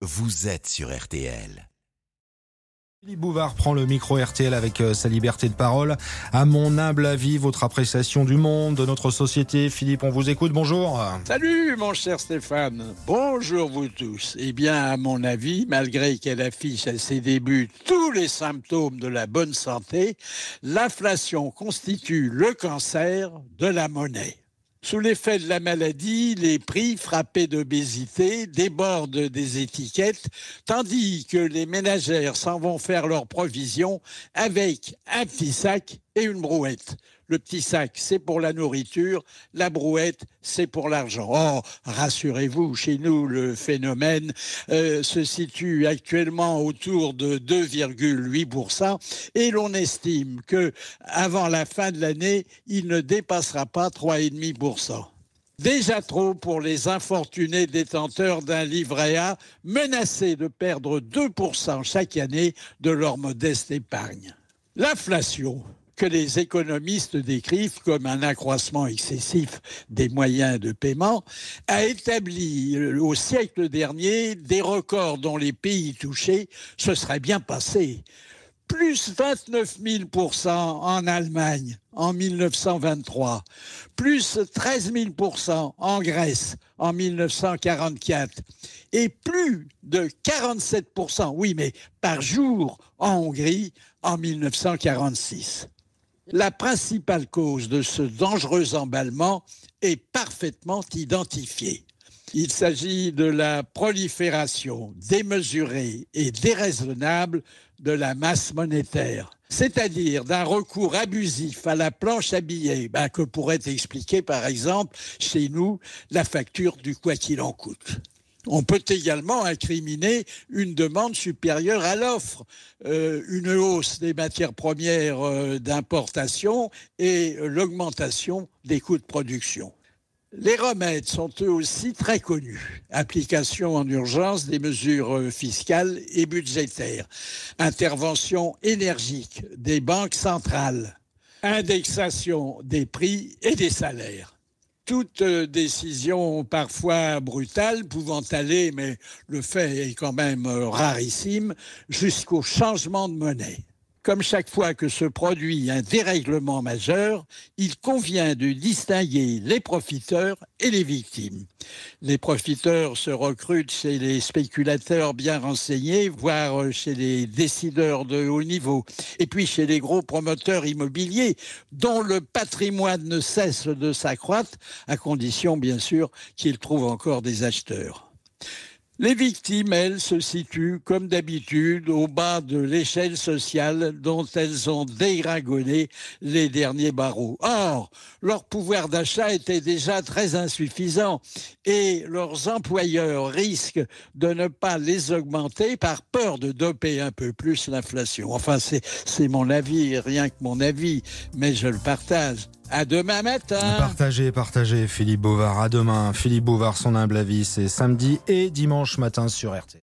vous êtes sur RTL. Philippe Bouvard prend le micro RTL avec euh, sa liberté de parole. À mon humble avis, votre appréciation du monde, de notre société. Philippe, on vous écoute. Bonjour. Salut mon cher Stéphane, bonjour vous tous. Eh bien, à mon avis, malgré qu'elle affiche à ses débuts tous les symptômes de la bonne santé, l'inflation constitue le cancer de la monnaie. Sous l'effet de la maladie, les prix frappés d'obésité débordent des étiquettes, tandis que les ménagères s'en vont faire leurs provisions avec un petit sac et une brouette. Le petit sac, c'est pour la nourriture, la brouette, c'est pour l'argent. Oh, rassurez-vous, chez nous, le phénomène euh, se situe actuellement autour de 2,8% et l'on estime que avant la fin de l'année, il ne dépassera pas 3,5%. Déjà trop pour les infortunés détenteurs d'un livret A menacés de perdre 2% chaque année de leur modeste épargne. L'inflation, que les économistes décrivent comme un accroissement excessif des moyens de paiement, a établi euh, au siècle dernier des records dont les pays touchés se seraient bien passés. Plus 29 000% en Allemagne en 1923, plus 13 000% en Grèce en 1944 et plus de 47% oui mais par jour en Hongrie en 1946. La principale cause de ce dangereux emballement est parfaitement identifiée. Il s'agit de la prolifération démesurée et déraisonnable de la masse monétaire, c'est-à-dire d'un recours abusif à la planche à billets ben, que pourrait expliquer par exemple chez nous la facture du quoi qu'il en coûte. On peut également incriminer une demande supérieure à l'offre, euh, une hausse des matières premières euh, d'importation et l'augmentation des coûts de production. Les remèdes sont eux aussi très connus. Application en urgence des mesures euh, fiscales et budgétaires. Intervention énergique des banques centrales. Indexation des prix et des salaires toute euh, décision parfois brutale pouvant aller, mais le fait est quand même euh, rarissime, jusqu'au changement de monnaie. Comme chaque fois que se produit un dérèglement majeur, il convient de distinguer les profiteurs et les victimes. Les profiteurs se recrutent chez les spéculateurs bien renseignés, voire chez les décideurs de haut niveau, et puis chez les gros promoteurs immobiliers, dont le patrimoine ne cesse de s'accroître, à condition bien sûr qu'ils trouvent encore des acheteurs. Les victimes, elles, se situent, comme d'habitude, au bas de l'échelle sociale dont elles ont dégringolé les derniers barreaux. Or, leur pouvoir d'achat était déjà très insuffisant et leurs employeurs risquent de ne pas les augmenter par peur de doper un peu plus l'inflation. Enfin, c'est mon avis, rien que mon avis, mais je le partage. À demain matin. Partagez, partagez, Philippe Bovard. À demain. Philippe Bovard, son humble avis, c'est samedi et dimanche matin sur RT.